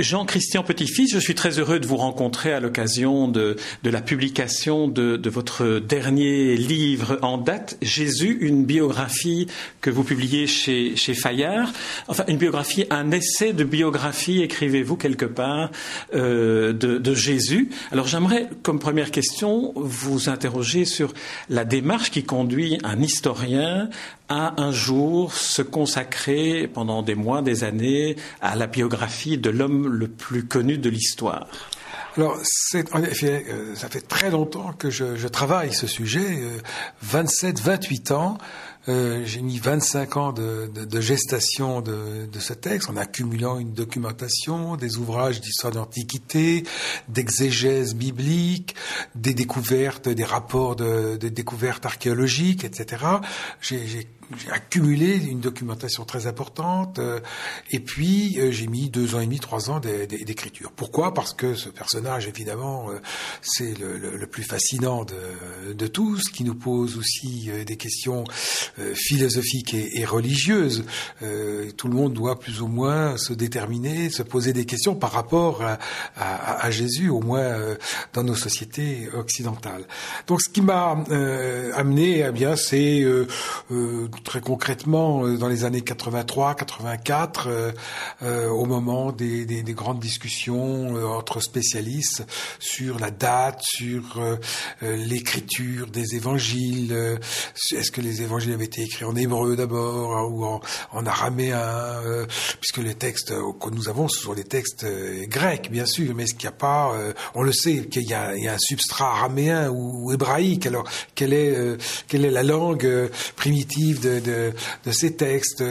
Jean-Christian Petit-Fils, je suis très heureux de vous rencontrer à l'occasion de, de, la publication de, de, votre dernier livre en date, Jésus, une biographie que vous publiez chez, chez Fayard. Enfin, une biographie, un essai de biographie, écrivez-vous quelque part, euh, de, de, Jésus. Alors j'aimerais, comme première question, vous interroger sur la démarche qui conduit un historien à un jour se consacrer pendant des mois, des années à la biographie de l'homme le plus connu de l'histoire alors, c'est, euh, ça fait très longtemps que je, travaille ce sujet, 27, euh, 28 ans. Euh, j'ai mis 25 ans de, gestation de, de, ce texte en accumulant une documentation, des ouvrages d'histoire d'antiquité, d'exégèse biblique, des découvertes, des rapports de découvertes archéologiques, etc. J'ai, j'ai j'ai accumulé une documentation très importante, euh, et puis euh, j'ai mis deux ans et demi, trois ans d'écriture. Pourquoi? Parce que ce personnage, évidemment, euh, c'est le, le, plus fascinant de, de, tous, qui nous pose aussi des questions philosophiques et, et religieuses. tout le monde doit plus ou moins se déterminer, se poser des questions par rapport à, à, à Jésus, au moins dans nos sociétés occidentales. Donc, ce qui m'a amené, eh bien, c'est très concrètement euh, dans les années 83, 84, euh, euh, au moment des, des, des grandes discussions entre spécialistes sur la date, sur l'écriture des évangiles. Est-ce que les évangiles avaient été écrits en hébreu d'abord hein, ou en, en araméen Puisque les textes que nous avons, ce sont des textes grecs, bien sûr, mais est-ce qu'il n'y a pas, on le sait, qu'il y, a un substrat araméen ou, ou hébraïque. Alors, quelle est, quelle est la langue primitive de de, ces textes,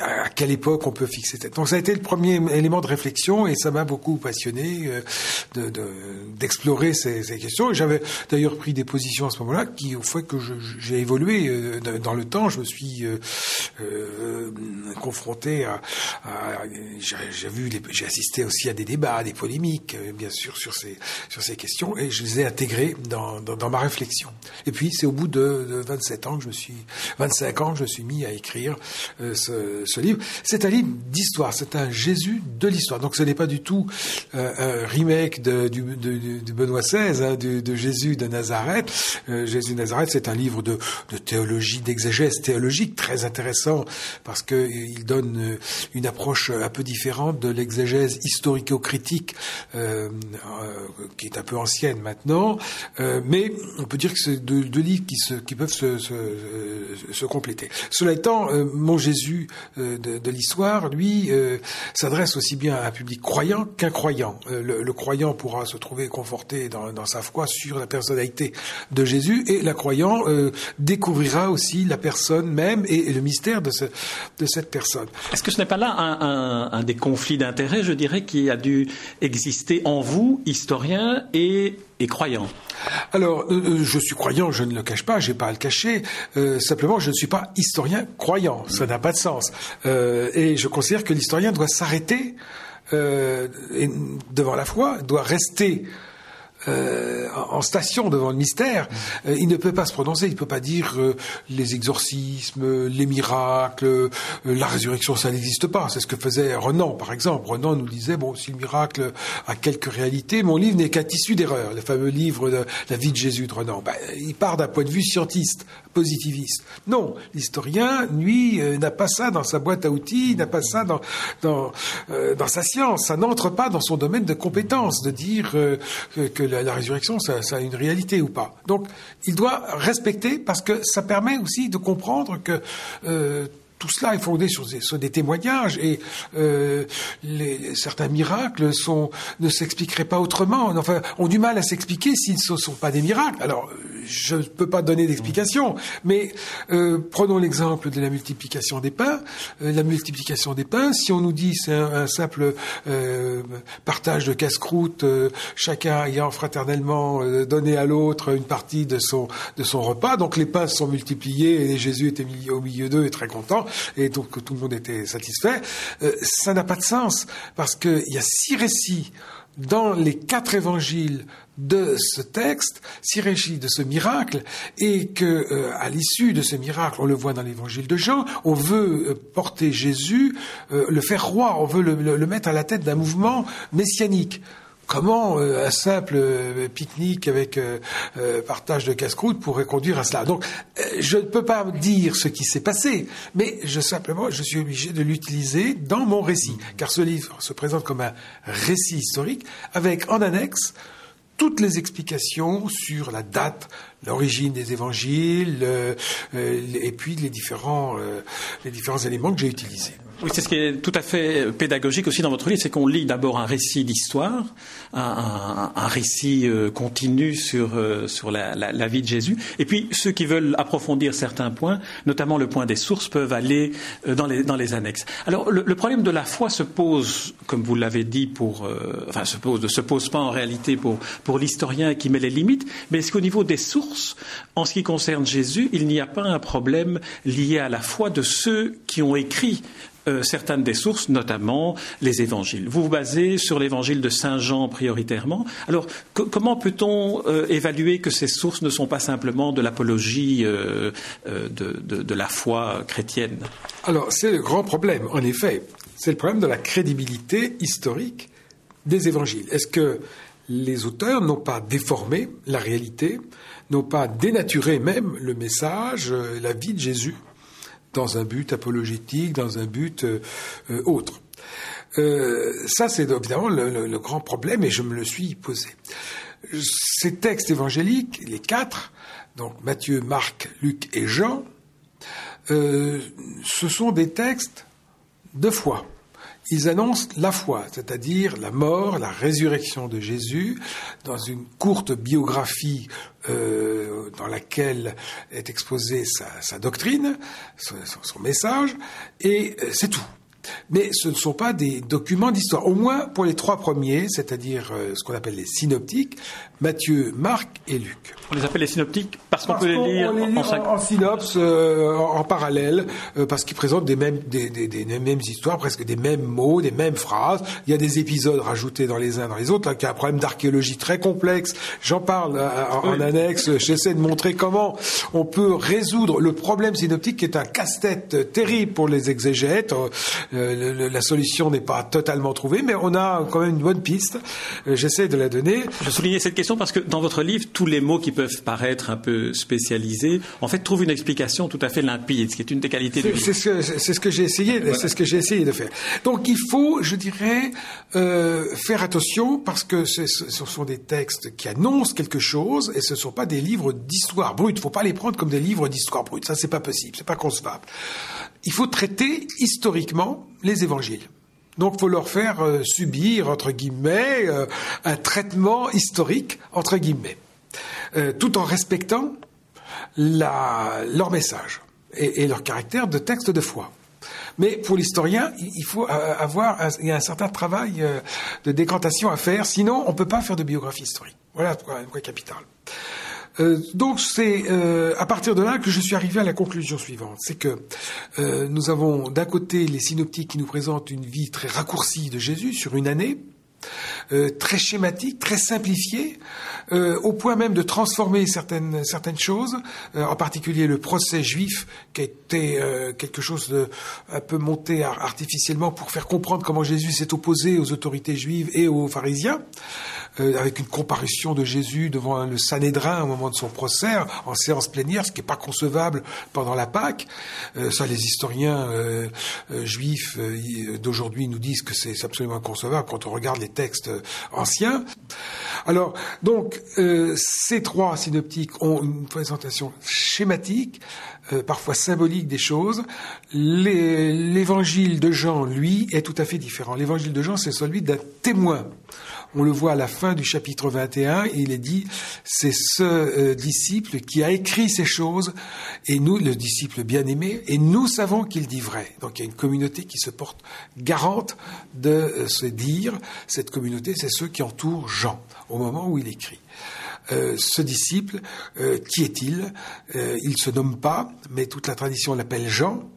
à quelle époque on peut fixer cette. Donc ça a été le premier élément de réflexion et ça m'a beaucoup passionné euh, d'explorer ces, questions. J'avais d'ailleurs pris des positions à ce moment-là qui au fait que j'ai évolué euh, dans le temps. Je me suis euh, confronté à, j'ai assisté aussi à des débats, à des polémiques, bien sûr sur ces questions et je les ai intégrés dans, dans, ma réflexion. Et puis c'est au bout de, de 27 ans que je me suis 25 ans je suis mis à écrire euh, ce, livre. C'est un livre d'histoire, c'est un Jésus de l'histoire. Donc ce n'est pas du tout euh, un remake de, du, Benoît XVI, hein, de, Jésus de Nazareth. Euh, Jésus de Nazareth, c'est un livre de, théologie, d'exégèse théologique très intéressant parce que il donne une approche un peu différente de l'exégèse historico-critique qui est un peu ancienne maintenant. mais on peut dire que c'est deux, deux livres qui, peuvent se compléter. Cela étant, euh, mon Jésus euh, de, l'histoire, lui, euh, s'adresse aussi bien à un public croyant qu'incroyant. Le, croyant pourra se trouver conforté dans, sa foi sur la personnalité de Jésus, et la croyant découvrira aussi la personne même et, le mystère de, de cette personne. Est-ce que ce n'est pas là un, un des conflits d'intérêts, je dirais, qui a dû exister en vous, historien, et croyant Alors, euh, euh, je suis croyant, je ne le cache pas, j'ai pas à le cacher. Euh, simplement, je ne suis pas historien croyant. Ça n'a pas de sens. et je considère que l'historien doit s'arrêter devant la foi, doit rester euh, en station devant le mystère, euh, il ne peut pas se prononcer, il ne peut pas dire euh, les exorcismes, les miracles, la résurrection, ça n'existe pas. C'est ce que faisait Renan, par exemple. Renan nous disait, bon, si le miracle a quelques réalités, mon livre n'est qu'un tissu d'erreur. Le fameux livre de la vie de Jésus de Renan. Ben, il part d'un point de vue scientiste, positiviste. Non, l'historien, lui, n'a pas ça dans sa boîte à outils, n'a pas ça dans, dans, dans sa science. Ça n'entre pas dans son domaine de compétence de dire que la, résurrection, ça, a une réalité ou pas. Donc, il doit respecter parce que ça permet aussi de comprendre que euh, tout cela est fondé sur des, témoignages et euh, certains miracles ne s'expliqueraient pas autrement. Enfin, ont du mal à s'expliquer s'ils ne sont pas des miracles. Alors, je ne peux pas donner d'explication, mais euh, prenons l'exemple de la multiplication des pains. Euh, la multiplication des pains, si on nous dit c'est un, simple partage de casse-croûte, chacun ayant fraternellement donné à l'autre une partie de son de son repas, donc les pains sont multipliés et Jésus était au milieu d'eux et très content et donc tout le monde était satisfait. Euh, ça n'a pas de sens parce qu'il y a six récits dans les quatre évangiles de ce texte s'y régit de ce miracle et que euh, à l'issue de ce miracle, on le voit dans l'évangile de Jean, on veut euh, porter Jésus, le faire roi, on veut le mettre à la tête d'un mouvement messianique. Comment euh, un simple euh, pique-nique avec euh, partage de casse-croûte pourrait conduire à cela Donc, je ne peux pas dire ce qui s'est passé, mais je simplement, je suis obligé de l'utiliser dans mon récit, car ce livre se présente comme un récit historique avec en annexe toutes les explications sur la date, l'origine des évangiles, et puis les différents, les différents éléments que j'ai utilisés. Oui, c'est ce qui est tout à fait pédagogique aussi dans votre livre, c'est qu'on lit d'abord un récit d'histoire, un, récit euh, continu sur, euh, sur la, vie de Jésus, et puis ceux qui veulent approfondir certains points, notamment le point des sources, peuvent aller euh, dans, les, dans les annexes. Alors le, le, problème de la foi se pose, comme vous l'avez dit, pour, enfin se pose, ne se pose pas en réalité pour, pour l'historien qui met les limites, mais est-ce qu'au niveau des sources, en ce qui concerne Jésus, il n'y a pas un problème lié à la foi de ceux qui ont écrit euh, certaines des sources, notamment les évangiles. Vous vous basez sur l'évangile de Saint Jean prioritairement. Alors, comment peut-on euh, évaluer que ces sources ne sont pas simplement de l'apologie euh, de, de, la foi chrétienne? Alors, c'est le grand problème, en effet. C'est le problème de la crédibilité historique des évangiles. Est-ce que les auteurs n'ont pas déformé la réalité, n'ont pas dénaturé même le message, la vie de Jésus? Dans un but apologétique, dans un but euh, euh, autre. Euh, ça, c'est évidemment le, grand problème, et je me le suis posé. Ces textes évangéliques, les quatre, donc Matthieu, Marc, Luc et Jean, ce sont des textes de foi ils annoncent la foi, c'est-à-dire la mort, la résurrection de Jésus, dans une courte biographie euh, dans laquelle est exposée sa, doctrine, son message, et euh, c'est tout. Mais ce ne sont pas des documents d'histoire. Au moins pour les trois premiers, c'est-à-dire euh, ce qu'on appelle les synoptiques, Matthieu, Marc et Luc. On les appelle les synoptiques parce qu'on peut les lire, en, synopse, euh, en, parallèle, euh, parce qu'ils présentent des mêmes, des, des, des, mêmes histoires, presque des mêmes mots, des mêmes phrases. Il y a des épisodes rajoutés dans les uns dans les autres, là, qui a un problème d'archéologie très complexe. J'en parle en, annexe. J'essaie de montrer comment on peut résoudre le problème synoptique, qui est un casse-tête terrible pour les exégètes. Euh, la solution n'est pas totalement trouvée, mais on a quand même une bonne piste. Euh, j'essaie de la donner. Je soulignais cette question parce que dans votre livre, tous les mots qui peuvent paraître un peu spécialisés, en fait, trouvent une explication tout à fait limpide, ce qui est une des qualités du livre. C'est ce que, j'ai essayé, c'est ce que j'ai essayé de faire. Donc, il faut, je dirais, euh, faire attention parce que ce, sont des textes qui annoncent quelque chose et ce ne sont pas des livres d'histoire brute. Il ne faut pas les prendre comme des livres d'histoire brute. Ça, c'est pas possible, c'est pas concevable il faut traiter historiquement les évangiles. Donc, il faut leur faire euh, subir, entre guillemets, euh, un traitement historique, entre guillemets, euh, tout en respectant leur message et, leur caractère de texte de foi. Mais pour l'historien, il faut avoir il y a un certain travail de décantation à faire, sinon on ne peut pas faire de biographie historique. Voilà un point capital. Euh, donc c'est euh, à partir de là que je suis arrivé à la conclusion suivante, c'est que euh, nous avons d'un côté les synoptiques qui nous présentent une vie très raccourcie de Jésus sur une année, très schématique, très simplifiée, au point même de transformer certaines certaines choses, en particulier le procès juif qui a été quelque chose de un peu monté artificiellement pour faire comprendre comment Jésus s'est opposé aux autorités juives et aux pharisiens. Euh, avec une comparution de Jésus devant le Sanhédrin au moment de son procès, en séance plénière, ce qui n'est pas concevable pendant la Pâque. Euh, ça, les historiens euh, juifs d'aujourd'hui nous disent que c'est absolument inconcevable quand on regarde les textes anciens. Alors, donc, ces trois synoptiques ont une présentation schématique, parfois symbolique des choses. L'évangile de Jean, lui, est tout à fait différent. L'évangile de Jean, c'est celui d'un témoin. On le voit à la fin du chapitre 21, il est dit, c'est ce euh, disciple qui a écrit ces choses, et nous, le disciple bien-aimé, et nous savons qu'il dit vrai. Donc il y a une communauté qui se porte garante de euh, se dire, cette communauté, c'est ceux qui entourent Jean, au moment où il écrit. Euh, ce disciple, qui est-il? Il ne se nomme pas, mais toute la tradition l'appelle Jean,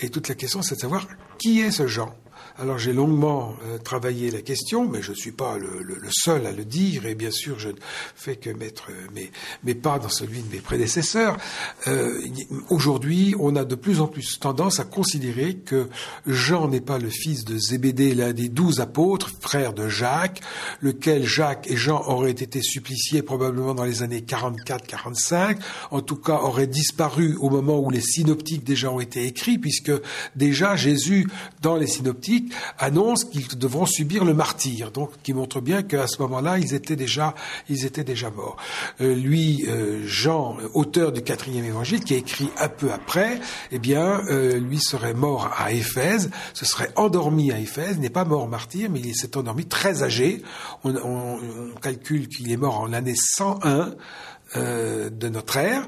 et toute la question, c'est de savoir qui est ce Jean? Alors j'ai longuement euh, travaillé la question, mais je ne suis pas le, seul à le dire, et bien sûr je ne fais que mettre mes, mes pas dans celui de mes prédécesseurs. Euh, Aujourd'hui, on a de plus en plus tendance à considérer que Jean n'est pas le fils de Zébédée, l'un des douze apôtres, frère de Jacques, lequel Jacques et Jean auraient été suppliciés probablement dans les années 44-45, en tout cas auraient disparu au moment où les synoptiques déjà ont été écrits, puisque déjà Jésus, dans les synoptiques, annonce qu'ils devront subir le martyr, donc qui montre bien qu'à ce moment-là, ils étaient déjà, ils morts. Euh, lui, euh, Jean, auteur du quatrième évangile, qui a écrit un peu après, eh bien, euh, lui serait mort à Éphèse, se serait endormi à Éphèse, n'est pas mort martyr, mais il s'est endormi très âgé. On, on calcule qu'il est mort en l'année 101 de notre ère.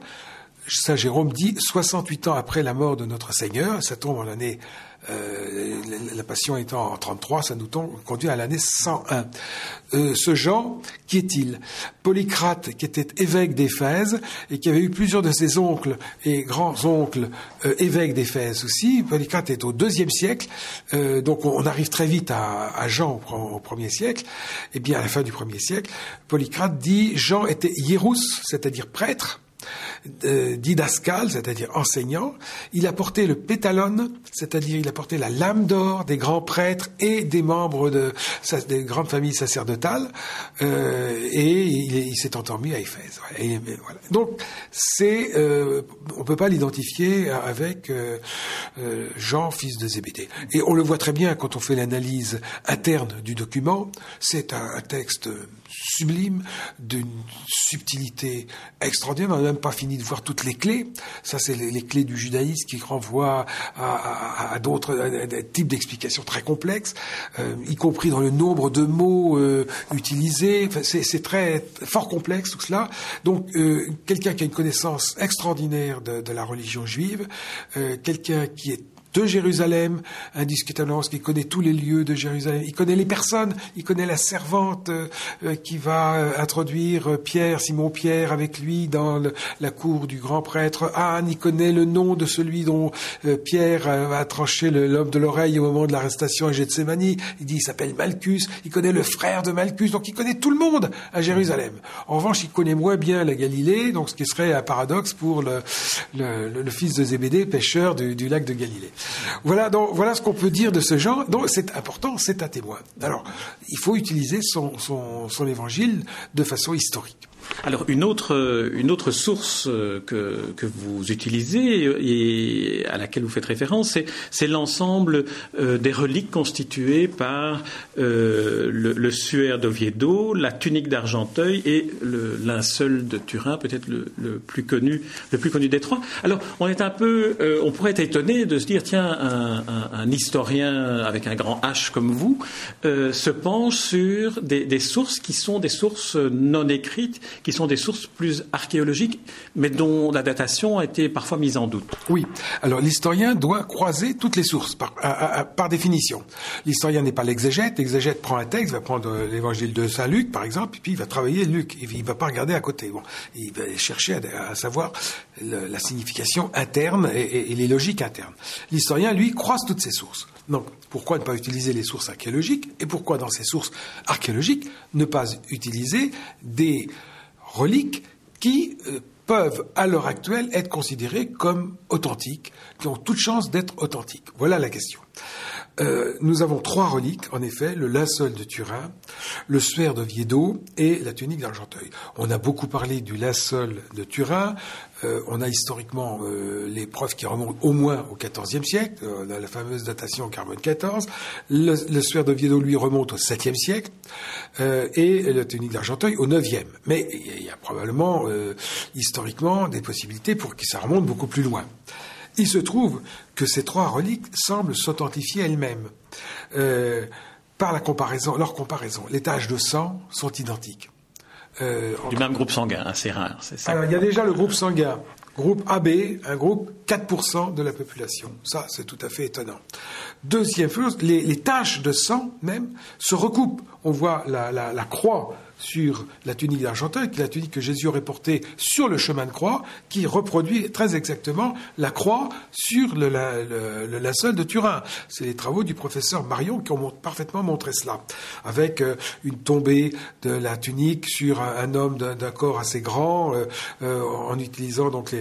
Saint Jérôme dit 68 ans après la mort de notre Seigneur, ça tombe en l'année euh, la passion étant en 33, ça nous conduit à l'année 101. Euh, ce Jean, qui est-il? Polycrate, qui était évêque d'Éphèse et qui avait eu plusieurs de ses oncles et grands-oncles euh, évêques d'Éphèse aussi. Polycrate est au deuxième siècle, donc on, arrive très vite à, Jean au, premier siècle. Et eh bien, à la fin du premier siècle, Polycrate dit Jean était hiérus, c'est-à-dire prêtre, euh, didascal, c'est-à-dire enseignant. Il a porté le pétalon, c'est-à-dire il a porté la lame d'or des grands prêtres et des membres de, des grandes familles sacerdotales, euh, et il, s'est endormi à Éphèse. Donc c'est, euh, on peut pas l'identifier avec euh, Jean, fils de Zébédée. Et on le voit très bien quand on fait l'analyse interne du document. C'est un texte sublime, d'une subtilité extraordinaire. On n'a même pas fini de voir toutes les clés. Ça, c'est les, clés du judaïsme qui renvoient à, d'autres types d'explications très complexes, euh, y compris dans le nombre de mots euh, utilisés. c'est très fort complexe tout cela. Donc, euh, quelqu'un qui a une connaissance extraordinaire de, de la religion juive, quelqu'un qui est de Jérusalem, indiscutablement, parce qu'il connaît tous les lieux de Jérusalem. Il connaît les personnes, il connaît la servante euh, euh, qui va euh, introduire Pierre, Simon-Pierre, avec lui dans la cour du grand prêtre Anne. Il connaît le nom de celui dont Pierre a tranché l'homme de l'oreille au moment de l'arrestation à Gethsemane. Il dit, il s'appelle Malchus. Il connaît le frère de Malchus, donc il connaît tout le monde à Jérusalem. En revanche, il connaît moins bien la Galilée, donc ce qui serait un paradoxe pour le, le, fils de Zébédée, pêcheur du, du lac de Galilée. Voilà, donc, voilà ce qu'on peut dire de ce genre. Donc c'est important, c'est un témoin. Alors, il faut utiliser son, son, son évangile de façon historique. Alors une autre, source euh, que, vous utilisez et à laquelle vous faites référence, c'est l'ensemble euh, des reliques constituées par euh, le, suaire d'Oviedo, la tunique d'Argenteuil et le linceul de Turin, peut-être le, plus connu, des trois. Alors on est un peu, on pourrait être étonné de se dire tiens un, historien avec un grand H comme vous se penche sur des sources qui sont des sources non écrites qui sont des sources plus archéologiques, mais dont la datation a été parfois mise en doute. Oui. Alors l'historien doit croiser toutes les sources par, définition. L'historien n'est pas l'exégète. L'exégète prend un texte, va prendre euh, l'évangile de Saint Luc, par exemple, et puis il va travailler Luc. Il ne va pas regarder à côté. Il va chercher à, savoir la signification interne et, et les logiques internes. L'historien, lui, croise toutes ces sources. Donc, pourquoi ne pas utiliser les sources archéologiques et pourquoi dans ces sources archéologiques ne pas utiliser des reliques qui euh, peuvent à l'heure actuelle être considérées comme authentiques, qui ont toute chance d'être authentiques. Voilà la question. Euh, nous avons trois reliques, en effet, le linceul de Turin, le suaire de Viedo et la tunique d'Argenteuil. On a beaucoup parlé du linceul de Turin, euh, on a historiquement euh, les preuves qui remontent au moins au XIVe siècle, on a la fameuse datation carbone 14, le, le suaire de Viedo, lui, remonte au 7e siècle, et la tunique d'Argenteuil au 9e. Mais il y a probablement, historiquement, des possibilités pour que ça remonte beaucoup plus loin. Il se trouve que ces trois reliques semblent s'authentifier elles-mêmes. Euh, par la comparaison, leur comparaison, les taches de sang sont identiques. Euh, du même groupe sanguin, hein, c'est rare, c'est ça. Alors, il y a déjà le groupe sanguin, groupe AB, un groupe 4% de la population. Ça, c'est tout à fait étonnant. Deuxième chose, les, taches de sang même se recoupent. On voit la, la croix sur la tunique d'Argenteuil, qui est la tunique que Jésus aurait portée sur le chemin de croix, qui reproduit très exactement la croix sur le, le, linceul de Turin. C'est les travaux du professeur Marion qui ont parfaitement montré cela, avec euh, une tombée de la tunique sur un, homme d'un corps assez grand, euh, euh, en utilisant donc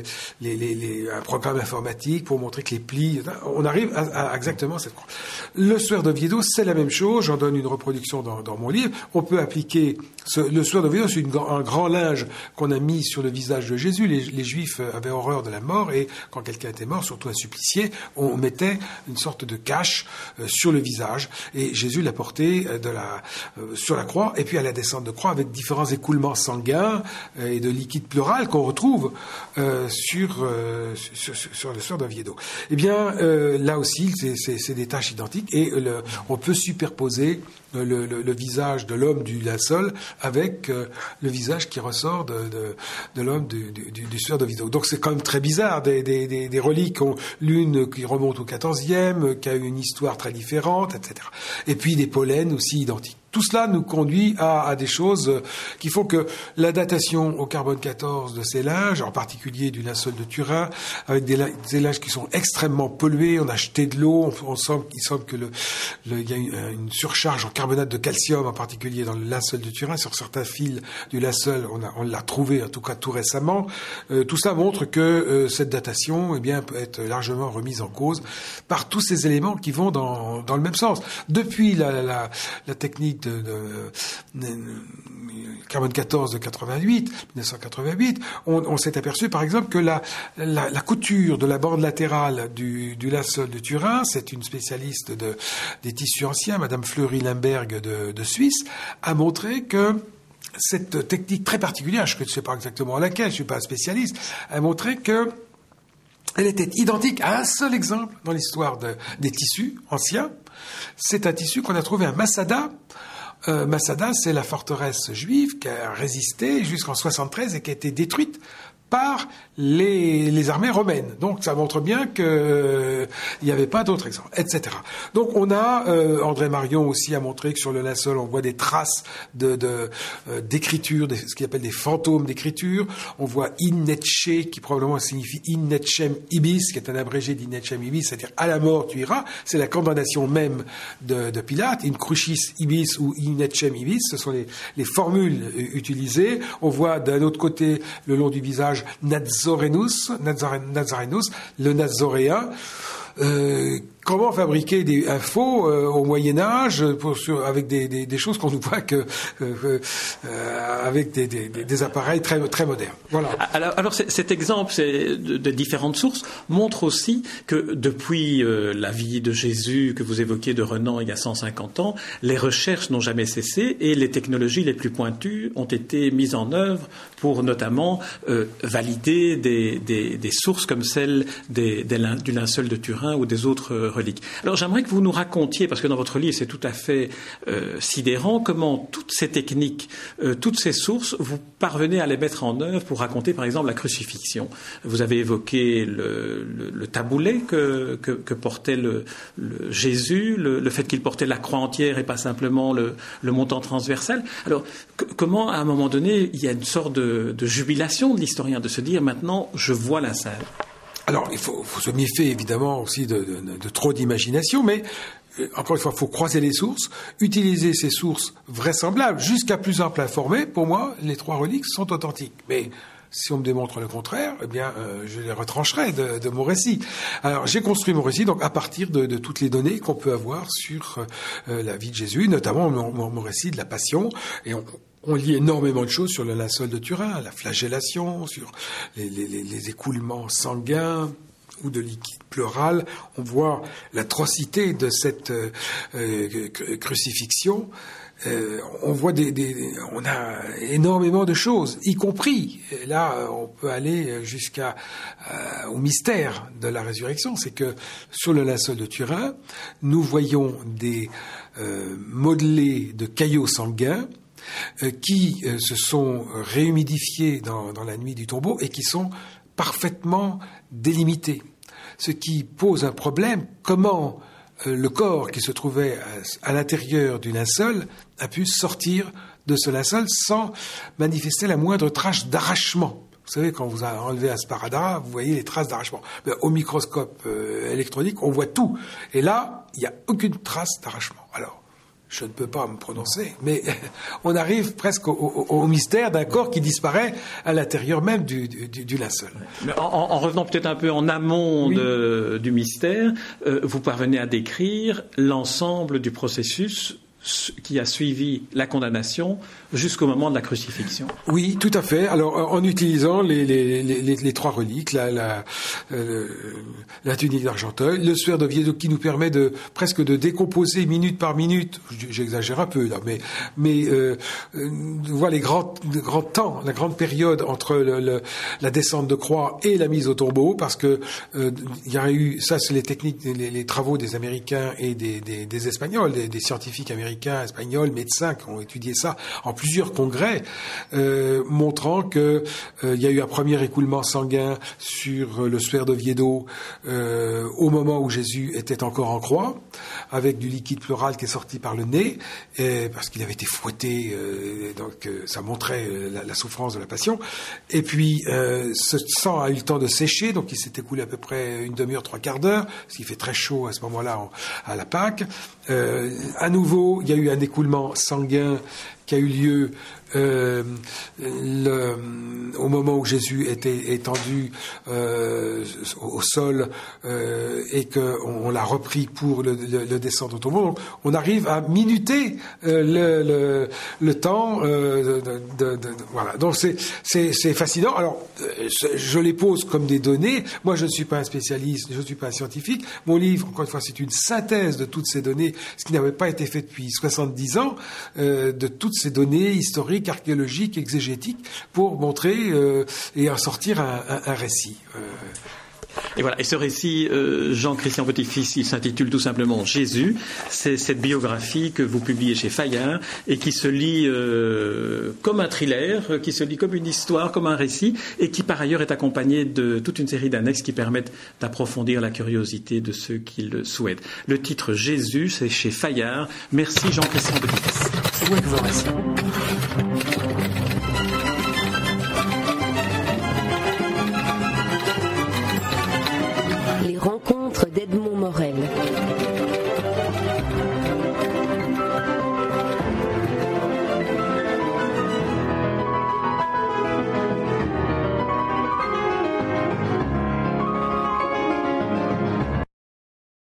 les, les, un programme informatique pour montrer que les plis, on arrive à, exactement cette croix. Le suaire d'Oviedo, c'est la même chose. J'en donne une reproduction dans, dans mon livre. On peut appliquer le sueur de c'est un grand linge qu'on a mis sur le visage de Jésus. Les, Juifs avaient horreur de la mort et quand quelqu'un était mort, surtout un supplicié, on mettait une sorte de cache euh, sur le visage et Jésus l'a porté euh, euh, sur la croix et puis à la descente de croix avec différents écoulements sanguins et de liquide pleural qu'on retrouve sur, le sueur d'Oviedo. Eh bien, là aussi, c'est des tâches identiques et on peut superposer le, visage de l'homme du linceul avec euh, le visage qui ressort de, l'homme du, du, de Vidéo. Donc c'est quand même très bizarre, des, des, des, reliques, l'une qui remonte au XIVe, qui a une histoire très différente, etc. Et puis des pollens aussi identiques. Tout cela nous conduit à, des choses qui font que la datation au carbone 14 de ces linges, en particulier du linceul de Turin, avec des, linges qui sont extrêmement pollués, on a jeté de l'eau, il semble que le, y a une, surcharge en carbonate de calcium, en particulier dans le linceul de Turin, sur certains fils du linceul, on, l'a trouvé en tout cas tout récemment. Euh, tout cela montre que euh, cette datation, eh bien, peut être largement remise en cause par tous ces éléments qui vont dans, le même sens. Depuis la technique de, carbone 14 de 88, 1988, on, s'est aperçu par exemple que la, couture de la bande latérale du, du linceul de Turin, c'est une spécialiste de, des tissus anciens, Madame Fleury Limberg de, de Suisse, a montré que cette technique très particulière, je ne sais pas exactement laquelle, je ne suis pas un spécialiste, a montré que elle était identique à un seul exemple dans l'histoire des tissus anciens. C'est un tissu qu'on a trouvé à Masada, euh, Masada, c'est la forteresse juive qui a résisté jusqu'en 73 et qui a été détruite par les, armées romaines. Donc ça montre bien qu'il euh, n'y avait pas d'autre exemple, etc. Donc on a, euh, André Marion aussi a montré que sur le linceul, on voit des traces euh, d'écriture, ce qu'il appelle des fantômes d'écriture. On voit Innetche, qui probablement signifie Innetchem Ibis, qui est un abrégé d'Innetchem Ibis, c'est-à-dire à la mort tu iras. C'est la condamnation même de, Pilate. In Crucis Ibis ou Innetchem Ibis, ce sont les formules utilisées. On voit d'un autre côté, le long du visage, Nazarenus, Nazarenus, le Nazoréen, euh, comment fabriquer des, un faux euh, au Moyen Âge avec des, choses qu'on ne voit que euh, euh, avec des, appareils très très modernes. Voilà. Alors, cet exemple de, différentes sources montre aussi que depuis la vie de Jésus que vous évoquiez de Renan il y a 150 ans, les recherches n'ont jamais cessé et les technologies les plus pointues ont été mises en œuvre pour notamment valider des, sources comme celle du linceul de Turin ou des autres alors j'aimerais que vous nous racontiez, parce que dans votre livre c'est tout à fait euh, sidérant, comment toutes ces techniques, euh, toutes ces sources, vous parvenez à les mettre en œuvre pour raconter par exemple la crucifixion. Vous avez évoqué le, taboulet que, portait Jésus, le, fait qu'il portait la croix entière et pas simplement le, montant transversal. Alors comment à un moment donné il y a une sorte de, de jubilation de l'historien de se dire maintenant je vois la scène alors, il faut, se méfier évidemment aussi de, trop d'imagination, mais euh, encore une fois, il faut croiser les sources, utiliser ces sources vraisemblables jusqu'à plus ample informé. Pour moi, les trois reliques sont authentiques. Mais si on me démontre le contraire, eh bien, euh, je les retrancherai de, mon récit. Alors, j'ai construit mon récit donc à partir de, toutes les données qu'on peut avoir sur euh, la vie de Jésus, notamment mon, récit de la Passion. Et on lit énormément de choses sur le linceul de Turin, la flagellation, sur les, écoulements sanguins ou de liquide pleural. On voit l'atrocité de cette euh, euh, crucifixion. Euh, on voit des, a énormément de choses, y compris là, on peut aller jusqu'à au mystère de la résurrection. C'est que sur le linceul de Turin, nous voyons des modelés de caillots sanguins qui euh, se sont réhumidifiés dans, la nuit du tombeau et qui sont parfaitement délimités. Ce qui pose un problème, comment le corps qui se trouvait à, l'intérieur du linceul a pu sortir de ce linceul sans manifester la moindre trace d'arrachement. Vous savez, quand vous enlevez un sparadrap, vous voyez les traces d'arrachement. Au microscope électronique, on voit tout. Et là, il n'y a aucune trace d'arrachement. Alors, je ne peux pas me prononcer, mais on arrive presque au, mystère d'un corps qui disparaît à l'intérieur même du, du, linceul. En, revenant peut-être un peu en amont du mystère, euh, vous parvenez à décrire l'ensemble du processus qui a suivi la condamnation jusqu'au moment de la crucifixion. Oui, tout à fait. Alors, en utilisant les, trois reliques, la, euh, tunique d'Argenteuil, le suaire de Viedo qui nous permet de presque de décomposer minute par minute. J'exagère un peu là, mais mais euh, euh voilà les grands grands temps, la grande période entre la descente de croix et la mise au tombeau, parce que il y a eu ça, c'est les techniques, les, travaux des Américains et des, Espagnols, des scientifiques américains, espagnols, médecins qui ont étudié ça en plusieurs congrès euh, montrant que euh, il y a eu un premier écoulement sanguin sur le suaire de Viedo euh, au moment où Jésus était encore en croix, avec du liquide pleural qui est sorti par le nez, parce qu'il avait été fouetté, donc ça montrait la, souffrance de la passion. Et puis ce sang a eu le temps de sécher, donc il s'est écoulé à peu près une demi-heure, trois quarts d'heure, parce qu'il fait très chaud à ce moment-là à la Pâque. à nouveau, il y a eu un écoulement sanguin qui a eu lieu euh, au moment où Jésus était étendu euh, au sol euh, et qu'on on, l'a repris pour le, le, descendre au tombeau, on arrive à minuter le, temps. De, voilà. Donc c'est fascinant. Alors je les pose comme des données. Moi, je ne suis pas un spécialiste, je ne suis pas un scientifique. Mon livre, encore une fois, c'est une synthèse de toutes ces données, ce qui n'avait pas été fait depuis 70 ans, de toutes ces données historiques archéologiques, exégétiques, pour montrer euh, et en sortir un, récit. Euh. Et voilà. Et ce récit, euh, Jean-Christian Petit-Fils, il s'intitule tout simplement Jésus. C'est cette biographie que vous publiez chez Fayard et qui se lit comme un thriller, qui se lit comme une histoire, comme un récit, et qui par ailleurs est accompagné de toute une série d'annexes qui permettent d'approfondir la curiosité de ceux qui le souhaitent. Le titre Jésus, c'est chez Fayard. Merci Jean-Christian Petit-Fils. C'est moi que vous remercie.